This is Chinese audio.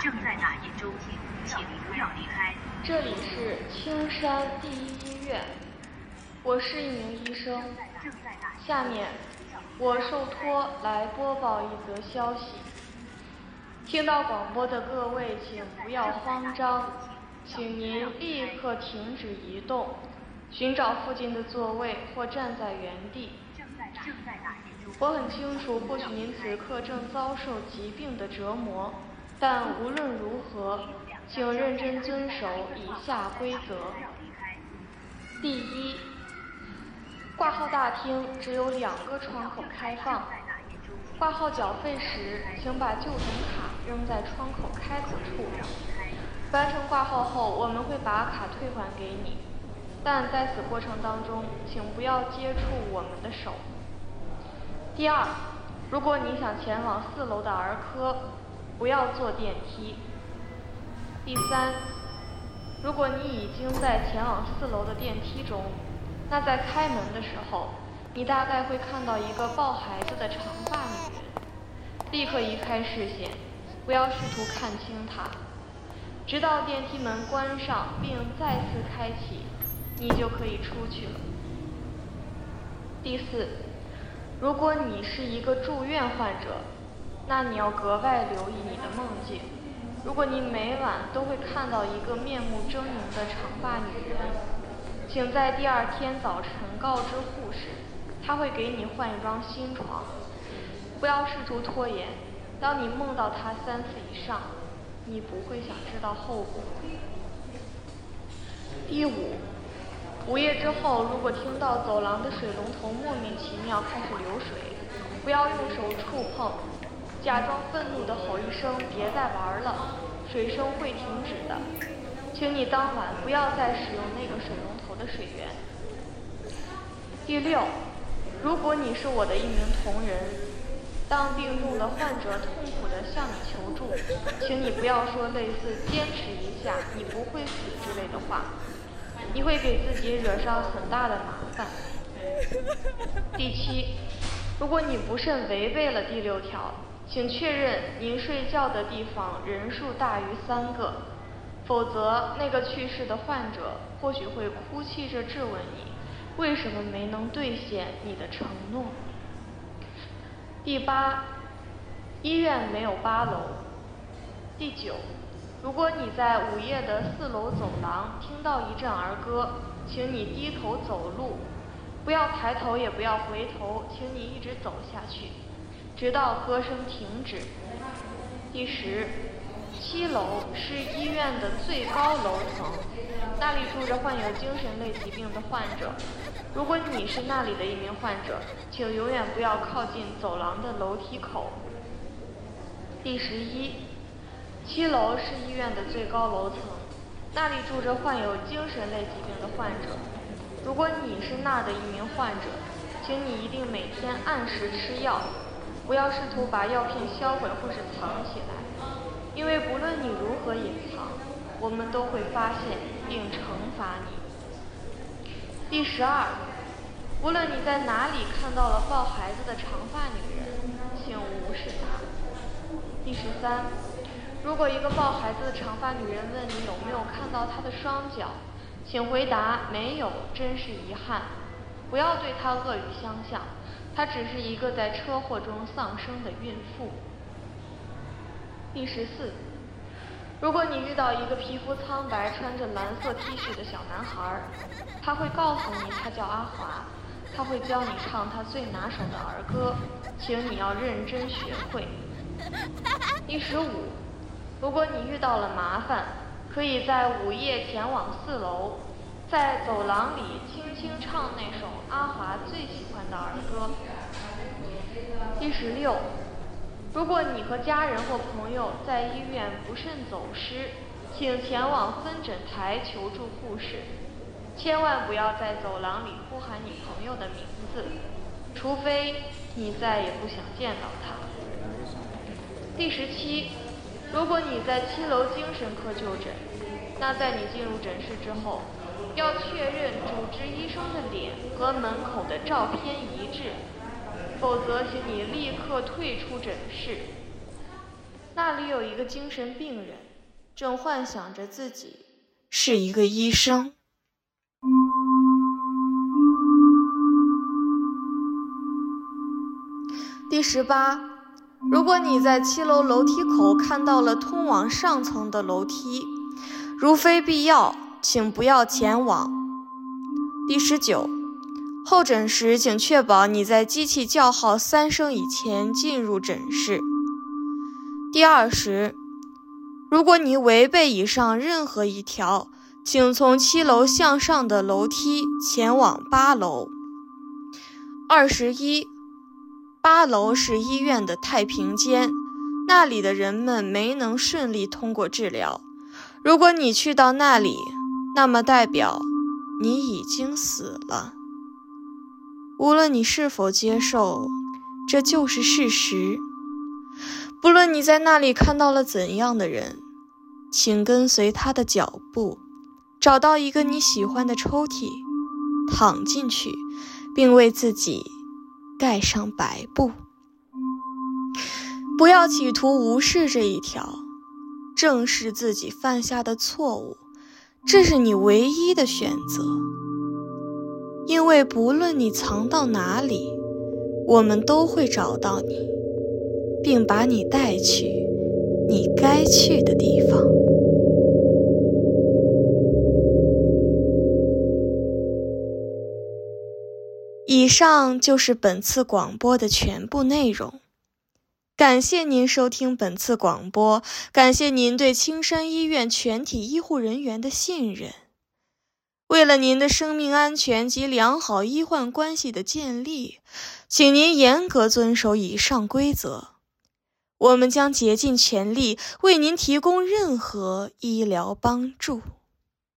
正在打印中，请不要离开。这里是青山第一医院，我是一名医生。下面我受托来播报一则消息。听到广播的各位，请不要慌张，请您立刻停止移动，寻找附近的座位或站在原地。我很清楚，或许您此刻正遭受疾病的折磨。但无论如何，请认真遵守以下规则：第一，挂号大厅只有两个窗口开放。挂号缴费时，请把就诊卡扔在窗口开口处。完成挂号后，我们会把卡退还给你，但在此过程当中，请不要接触我们的手。第二，如果你想前往四楼的儿科。不要坐电梯。第三，如果你已经在前往四楼的电梯中，那在开门的时候，你大概会看到一个抱孩子的长发女人。立刻移开视线，不要试图看清她，直到电梯门关上并再次开启，你就可以出去了。第四，如果你是一个住院患者。那你要格外留意你的梦境。如果你每晚都会看到一个面目狰狞的长发女人，请在第二天早晨告知护士，她会给你换一张新床。不要试图拖延。当你梦到她三次以上，你不会想知道后果。第五，午夜之后，如果听到走廊的水龙头莫名其妙开始流水，不要用手触碰。假装愤怒地吼一声：“别再玩了，水声会停止的。”请你当晚不要再使用那个水龙头的水源。第六，如果你是我的一名同仁，当病重的患者痛苦地向你求助，请你不要说类似“坚持一下，你不会死”之类的话，你会给自己惹上很大的麻烦。第七，如果你不慎违背了第六条。请确认您睡觉的地方人数大于三个，否则那个去世的患者或许会哭泣着质问你，为什么没能兑现你的承诺。第八，医院没有八楼。第九，如果你在午夜的四楼走廊听到一阵儿歌，请你低头走路，不要抬头也不要回头，请你一直走下去。直到歌声停止。第十，七楼是医院的最高楼层，那里住着患有精神类疾病的患者。如果你是那里的一名患者，请永远不要靠近走廊的楼梯口。第十一，七楼是医院的最高楼层，那里住着患有精神类疾病的患者。如果你是那的一名患者，请你一定每天按时吃药。不要试图把药片销毁或是藏起来，因为不论你如何隐藏，我们都会发现并惩罚你。第十二，无论你在哪里看到了抱孩子的长发女人，请无视她。第十三，如果一个抱孩子的长发女人问你有没有看到她的双脚，请回答没有，真是遗憾。不要对她恶语相向。她只是一个在车祸中丧生的孕妇。第十四，如果你遇到一个皮肤苍白、穿着蓝色 T 恤的小男孩，他会告诉你他叫阿华，他会教你唱他最拿手的儿歌，请你要认真学会。第十五，如果你遇到了麻烦，可以在午夜前往四楼。在走廊里轻轻唱那首阿华最喜欢的儿歌。第十六，如果你和家人或朋友在医院不慎走失，请前往分诊台求助护士。千万不要在走廊里呼喊你朋友的名字，除非你再也不想见到他。第十七，如果你在七楼精神科就诊，那在你进入诊室之后。要确认主治医生的脸和门口的照片一致，否则请你立刻退出诊室。那里有一个精神病人，正幻想着自己是一个医生。第十八，如果你在七楼楼梯口看到了通往上层的楼梯，如非必要，请不要前往。第十九，候诊时请确保你在机器叫号三声以前进入诊室。第二十，如果你违背以上任何一条，请从七楼向上的楼梯前往八楼。二十一。八楼是医院的太平间，那里的人们没能顺利通过治疗。如果你去到那里，那么代表你已经死了。无论你是否接受，这就是事实。不论你在那里看到了怎样的人，请跟随他的脚步，找到一个你喜欢的抽屉，躺进去，并为自己。盖上白布，不要企图无视这一条，正视自己犯下的错误，这是你唯一的选择。因为不论你藏到哪里，我们都会找到你，并把你带去你该去的地方。以上就是本次广播的全部内容。感谢您收听本次广播，感谢您对青山医院全体医护人员的信任。为了您的生命安全及良好医患关系的建立，请您严格遵守以上规则。我们将竭尽全力为您提供任何医疗帮助。